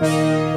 Música